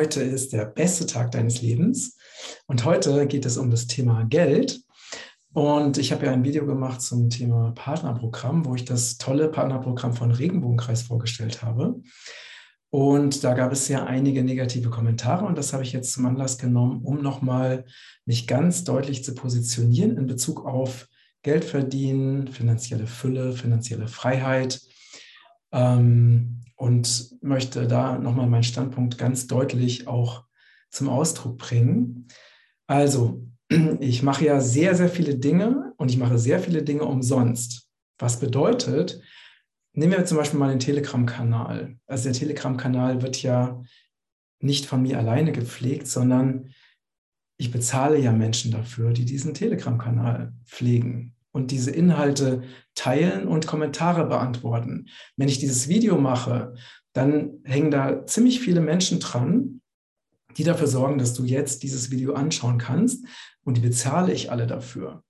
Heute ist der beste Tag deines Lebens und heute geht es um das Thema Geld. Und ich habe ja ein Video gemacht zum Thema Partnerprogramm, wo ich das tolle Partnerprogramm von Regenbogenkreis vorgestellt habe. Und da gab es ja einige negative Kommentare und das habe ich jetzt zum Anlass genommen, um nochmal mich ganz deutlich zu positionieren in Bezug auf Geld verdienen, finanzielle Fülle, finanzielle Freiheit. Ähm, und möchte da nochmal meinen Standpunkt ganz deutlich auch zum Ausdruck bringen. Also, ich mache ja sehr, sehr viele Dinge und ich mache sehr viele Dinge umsonst. Was bedeutet, nehmen wir zum Beispiel mal den Telegram-Kanal. Also der Telegram-Kanal wird ja nicht von mir alleine gepflegt, sondern ich bezahle ja Menschen dafür, die diesen Telegram-Kanal pflegen und diese Inhalte teilen und Kommentare beantworten. Wenn ich dieses Video mache, dann hängen da ziemlich viele Menschen dran, die dafür sorgen, dass du jetzt dieses Video anschauen kannst und die bezahle ich alle dafür.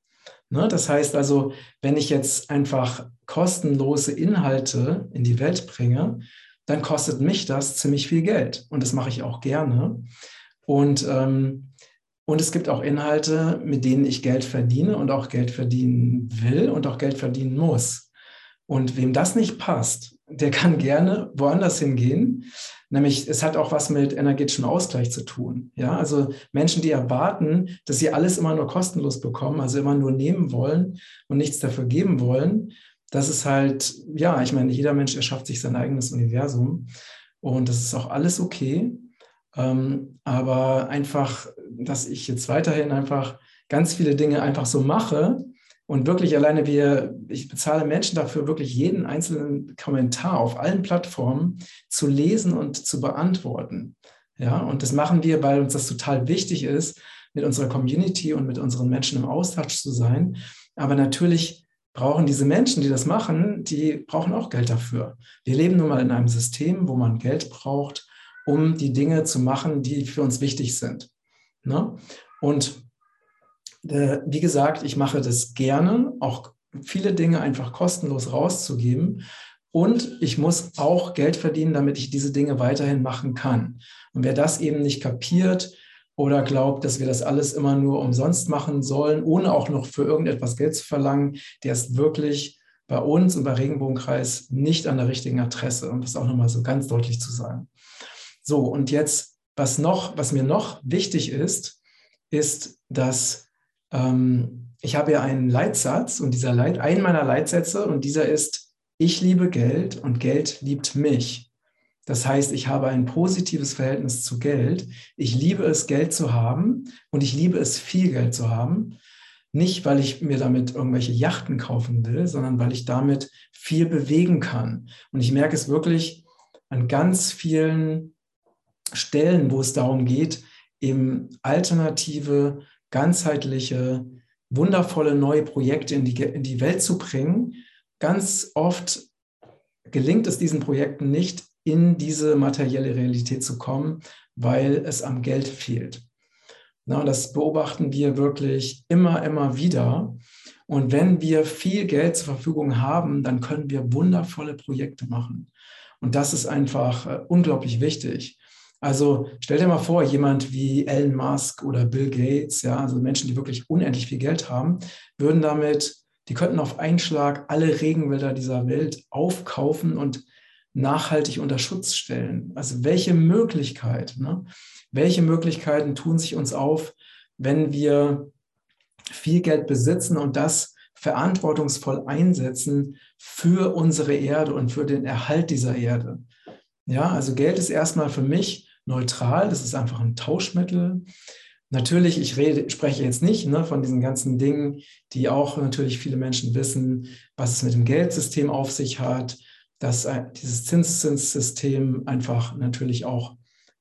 Ne? Das heißt also, wenn ich jetzt einfach kostenlose Inhalte in die Welt bringe, dann kostet mich das ziemlich viel Geld und das mache ich auch gerne. Und ähm, und es gibt auch Inhalte, mit denen ich Geld verdiene und auch Geld verdienen will und auch Geld verdienen muss. Und wem das nicht passt, der kann gerne woanders hingehen. Nämlich, es hat auch was mit energetischem Ausgleich zu tun. Ja, also Menschen, die erwarten, dass sie alles immer nur kostenlos bekommen, also immer nur nehmen wollen und nichts dafür geben wollen. Das ist halt, ja, ich meine, jeder Mensch erschafft sich sein eigenes Universum und das ist auch alles okay. Ähm, aber einfach, dass ich jetzt weiterhin einfach ganz viele Dinge einfach so mache und wirklich alleine wir, ich bezahle Menschen dafür, wirklich jeden einzelnen Kommentar auf allen Plattformen zu lesen und zu beantworten. Ja, und das machen wir, weil uns das total wichtig ist, mit unserer Community und mit unseren Menschen im Austausch zu sein. Aber natürlich brauchen diese Menschen, die das machen, die brauchen auch Geld dafür. Wir leben nun mal in einem System, wo man Geld braucht, um die Dinge zu machen, die für uns wichtig sind. Ne? Und äh, wie gesagt, ich mache das gerne, auch viele Dinge einfach kostenlos rauszugeben. Und ich muss auch Geld verdienen, damit ich diese Dinge weiterhin machen kann. Und wer das eben nicht kapiert oder glaubt, dass wir das alles immer nur umsonst machen sollen, ohne auch noch für irgendetwas Geld zu verlangen, der ist wirklich bei uns und bei Regenbogenkreis nicht an der richtigen Adresse. Und das auch nochmal so ganz deutlich zu sagen. So, und jetzt, was noch, was mir noch wichtig ist, ist, dass ähm, ich habe ja einen Leitsatz und dieser Leit, einen meiner Leitsätze und dieser ist, ich liebe Geld und Geld liebt mich. Das heißt, ich habe ein positives Verhältnis zu Geld. Ich liebe es, Geld zu haben und ich liebe es, viel Geld zu haben. Nicht, weil ich mir damit irgendwelche Yachten kaufen will, sondern weil ich damit viel bewegen kann. Und ich merke es wirklich an ganz vielen Stellen, wo es darum geht, eben alternative, ganzheitliche, wundervolle neue Projekte in die, in die Welt zu bringen. Ganz oft gelingt es diesen Projekten nicht, in diese materielle Realität zu kommen, weil es am Geld fehlt. Na, das beobachten wir wirklich immer, immer wieder. Und wenn wir viel Geld zur Verfügung haben, dann können wir wundervolle Projekte machen. Und das ist einfach äh, unglaublich wichtig. Also stell dir mal vor, jemand wie Elon Musk oder Bill Gates, ja, also Menschen, die wirklich unendlich viel Geld haben, würden damit, die könnten auf einen Schlag alle Regenwälder dieser Welt aufkaufen und nachhaltig unter Schutz stellen. Also welche Möglichkeit, ne? welche Möglichkeiten tun sich uns auf, wenn wir viel Geld besitzen und das verantwortungsvoll einsetzen für unsere Erde und für den Erhalt dieser Erde. Ja, also Geld ist erstmal für mich neutral, das ist einfach ein Tauschmittel. Natürlich, ich rede, spreche jetzt nicht ne, von diesen ganzen Dingen, die auch natürlich viele Menschen wissen, was es mit dem Geldsystem auf sich hat, dass dieses Zinszinssystem einfach natürlich auch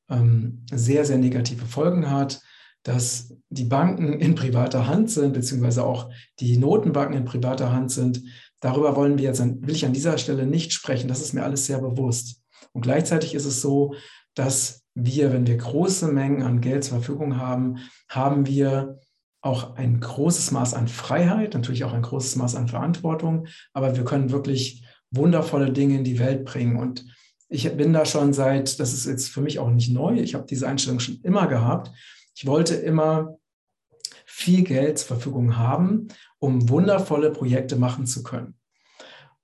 ähm, sehr, sehr negative Folgen hat, dass die Banken in privater Hand sind, beziehungsweise auch die Notenbanken in privater Hand sind. Darüber wollen wir jetzt, will ich an dieser Stelle nicht sprechen. Das ist mir alles sehr bewusst. Und gleichzeitig ist es so, dass wir, wenn wir große Mengen an Geld zur Verfügung haben, haben wir auch ein großes Maß an Freiheit, natürlich auch ein großes Maß an Verantwortung, aber wir können wirklich wundervolle Dinge in die Welt bringen. Und ich bin da schon seit, das ist jetzt für mich auch nicht neu, ich habe diese Einstellung schon immer gehabt. Ich wollte immer viel Geld zur Verfügung haben, um wundervolle Projekte machen zu können.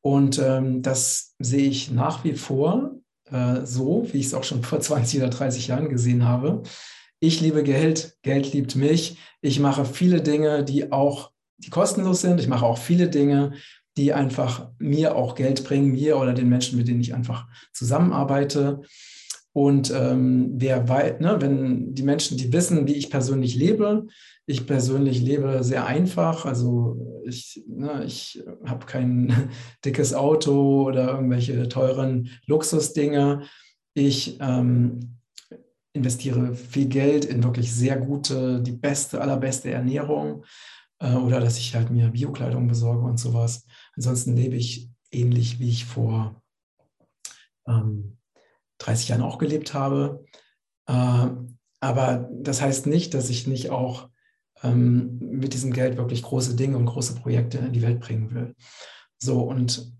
Und ähm, das sehe ich nach wie vor äh, so, wie ich es auch schon vor 20 oder 30 Jahren gesehen habe. Ich liebe Geld, Geld liebt mich. Ich mache viele Dinge, die auch, die kostenlos sind. Ich mache auch viele Dinge, die einfach mir auch Geld bringen, mir oder den Menschen, mit denen ich einfach zusammenarbeite. Und ähm, wer weiß, ne, wenn die Menschen, die wissen, wie ich persönlich lebe, ich persönlich lebe sehr einfach. Also ich, ne, ich habe kein dickes Auto oder irgendwelche teuren Luxusdinge. Ich ähm, investiere viel Geld in wirklich sehr gute, die beste, allerbeste Ernährung äh, oder dass ich halt mir Biokleidung besorge und sowas. Ansonsten lebe ich ähnlich, wie ich vor ähm, 30 Jahren auch gelebt habe. Äh, aber das heißt nicht, dass ich nicht auch ähm, mit diesem Geld wirklich große Dinge und große Projekte in die Welt bringen will. So, und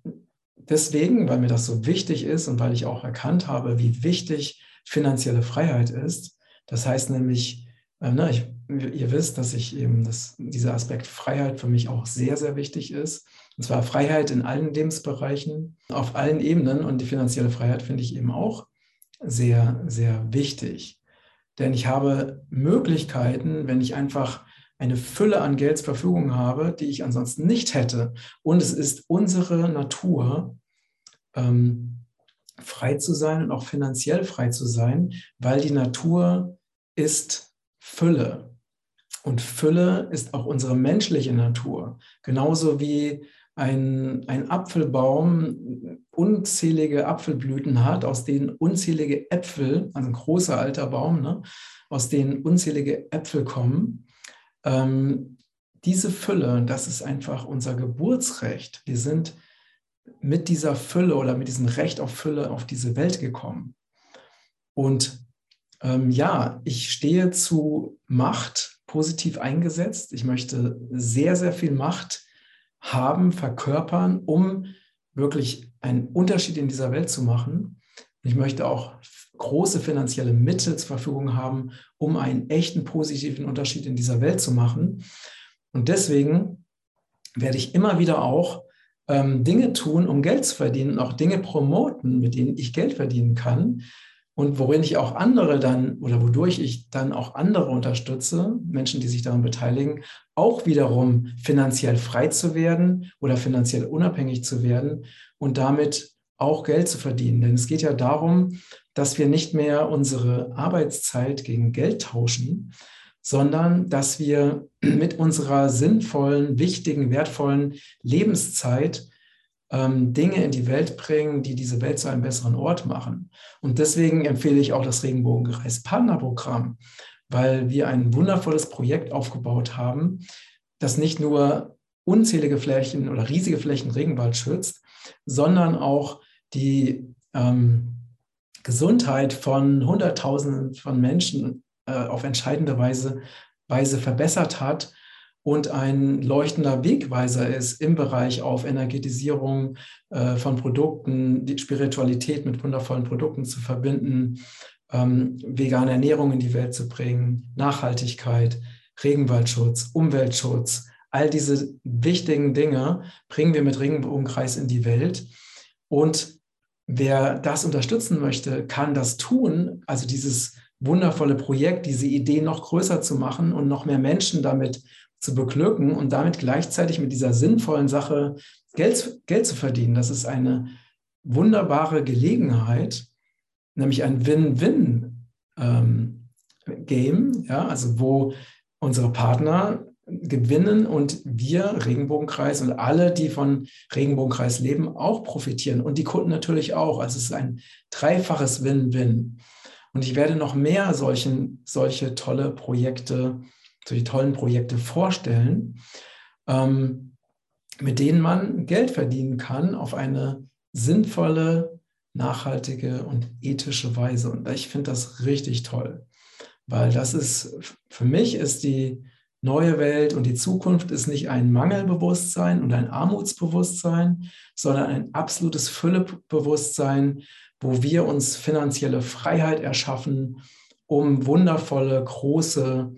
deswegen, weil mir das so wichtig ist und weil ich auch erkannt habe, wie wichtig finanzielle Freiheit ist, das heißt nämlich, äh, ne, ich, ihr wisst, dass ich eben das, dieser Aspekt Freiheit für mich auch sehr, sehr wichtig ist. Und zwar Freiheit in allen Lebensbereichen, auf allen Ebenen. Und die finanzielle Freiheit finde ich eben auch sehr, sehr wichtig. Denn ich habe Möglichkeiten, wenn ich einfach eine Fülle an Geld zur Verfügung habe, die ich ansonsten nicht hätte. Und es ist unsere Natur, ähm, frei zu sein und auch finanziell frei zu sein, weil die Natur ist Fülle. Und Fülle ist auch unsere menschliche Natur. Genauso wie ein, ein Apfelbaum unzählige Apfelblüten hat, aus denen unzählige Äpfel, also ein großer alter Baum, ne, aus denen unzählige Äpfel kommen. Ähm, diese Fülle, das ist einfach unser Geburtsrecht. Wir sind mit dieser Fülle oder mit diesem Recht auf Fülle auf diese Welt gekommen. Und ähm, ja, ich stehe zu Macht positiv eingesetzt. Ich möchte sehr, sehr viel Macht haben, verkörpern, um wirklich einen Unterschied in dieser Welt zu machen. Ich möchte auch große finanzielle Mittel zur Verfügung haben, um einen echten positiven Unterschied in dieser Welt zu machen. Und deswegen werde ich immer wieder auch ähm, Dinge tun, um Geld zu verdienen und auch Dinge promoten, mit denen ich Geld verdienen kann, und worin ich auch andere dann oder wodurch ich dann auch andere unterstütze, Menschen, die sich daran beteiligen, auch wiederum finanziell frei zu werden oder finanziell unabhängig zu werden und damit auch Geld zu verdienen. Denn es geht ja darum, dass wir nicht mehr unsere Arbeitszeit gegen Geld tauschen, sondern dass wir mit unserer sinnvollen, wichtigen, wertvollen Lebenszeit Dinge in die Welt bringen, die diese Welt zu einem besseren Ort machen. Und deswegen empfehle ich auch das Regenbogenkreis Partnerprogramm, weil wir ein wundervolles Projekt aufgebaut haben, das nicht nur unzählige Flächen oder riesige Flächen Regenwald schützt, sondern auch die ähm, Gesundheit von Hunderttausenden von Menschen äh, auf entscheidende Weise, Weise verbessert hat und ein leuchtender Wegweiser ist im Bereich auf Energetisierung äh, von Produkten, die Spiritualität mit wundervollen Produkten zu verbinden, ähm, vegane Ernährung in die Welt zu bringen, Nachhaltigkeit, Regenwaldschutz, Umweltschutz, all diese wichtigen Dinge bringen wir mit Regenbogenkreis in die Welt. Und wer das unterstützen möchte, kann das tun, also dieses wundervolle Projekt, diese Idee noch größer zu machen und noch mehr Menschen damit zu beglücken und damit gleichzeitig mit dieser sinnvollen Sache Geld, Geld zu verdienen. Das ist eine wunderbare Gelegenheit, nämlich ein Win-Win-Game, ähm, ja, also wo unsere Partner gewinnen und wir, Regenbogenkreis und alle, die von Regenbogenkreis leben, auch profitieren und die Kunden natürlich auch. Also es ist ein dreifaches Win-Win. Und ich werde noch mehr solchen, solche tolle Projekte solche tollen Projekte vorstellen, ähm, mit denen man Geld verdienen kann auf eine sinnvolle, nachhaltige und ethische Weise. Und ich finde das richtig toll, weil das ist, für mich ist die neue Welt und die Zukunft ist nicht ein Mangelbewusstsein und ein Armutsbewusstsein, sondern ein absolutes Füllebewusstsein, wo wir uns finanzielle Freiheit erschaffen, um wundervolle, große,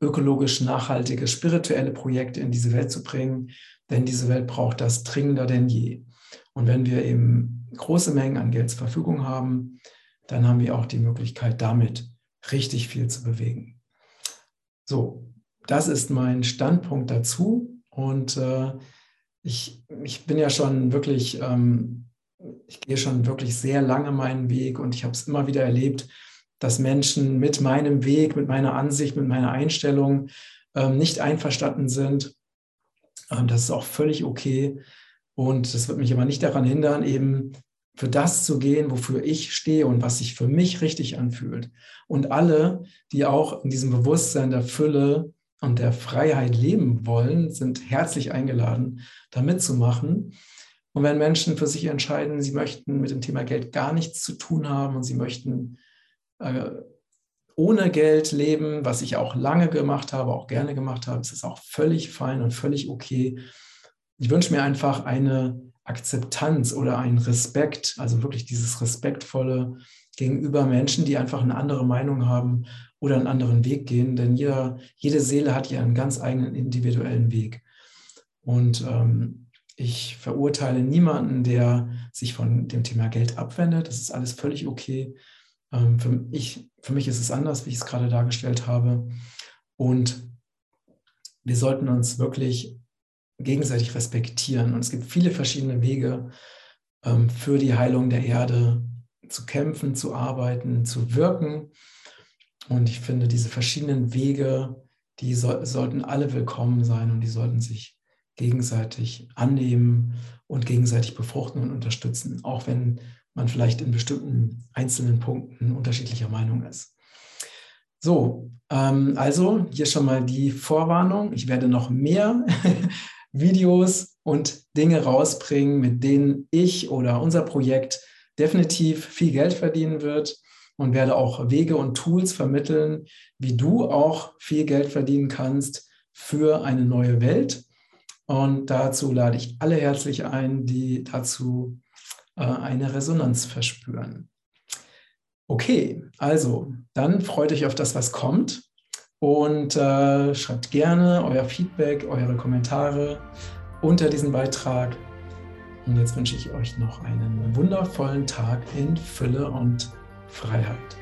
ökologisch nachhaltige, spirituelle Projekte in diese Welt zu bringen. Denn diese Welt braucht das dringender denn je. Und wenn wir eben große Mengen an Geld zur Verfügung haben, dann haben wir auch die Möglichkeit, damit richtig viel zu bewegen. So, das ist mein Standpunkt dazu. Und äh, ich, ich bin ja schon wirklich, ähm, ich gehe schon wirklich sehr lange meinen Weg und ich habe es immer wieder erlebt, dass Menschen mit meinem Weg, mit meiner Ansicht, mit meiner Einstellung ähm, nicht einverstanden sind. Ähm, das ist auch völlig okay. Und das wird mich aber nicht daran hindern, eben für das zu gehen, wofür ich stehe und was sich für mich richtig anfühlt. Und alle, die auch in diesem Bewusstsein der Fülle und der Freiheit leben wollen, sind herzlich eingeladen, da mitzumachen. Und wenn Menschen für sich entscheiden, sie möchten mit dem Thema Geld gar nichts zu tun haben und sie möchten äh, ohne Geld leben, was ich auch lange gemacht habe, auch gerne gemacht habe, ist es auch völlig fein und völlig okay. Ich wünsche mir einfach eine Akzeptanz oder einen Respekt, also wirklich dieses respektvolle gegenüber Menschen, die einfach eine andere Meinung haben oder einen anderen Weg gehen, denn jeder, jede Seele hat ja einen ganz eigenen individuellen Weg. Und ähm, ich verurteile niemanden, der sich von dem Thema Geld abwendet. Das ist alles völlig okay. Ähm, für, ich, für mich ist es anders, wie ich es gerade dargestellt habe. Und wir sollten uns wirklich gegenseitig respektieren. Und es gibt viele verschiedene Wege ähm, für die Heilung der Erde zu kämpfen, zu arbeiten, zu wirken. Und ich finde, diese verschiedenen Wege, die so, sollten alle willkommen sein und die sollten sich gegenseitig annehmen und gegenseitig befruchten und unterstützen, auch wenn man vielleicht in bestimmten einzelnen Punkten unterschiedlicher Meinung ist. So, ähm, also hier schon mal die Vorwarnung. Ich werde noch mehr Videos und Dinge rausbringen, mit denen ich oder unser Projekt definitiv viel Geld verdienen wird und werde auch Wege und Tools vermitteln, wie du auch viel Geld verdienen kannst für eine neue Welt. Und dazu lade ich alle herzlich ein, die dazu äh, eine Resonanz verspüren. Okay, also dann freut euch auf das, was kommt und äh, schreibt gerne euer Feedback, eure Kommentare unter diesem Beitrag. Und jetzt wünsche ich euch noch einen wundervollen Tag in Fülle und Freiheit.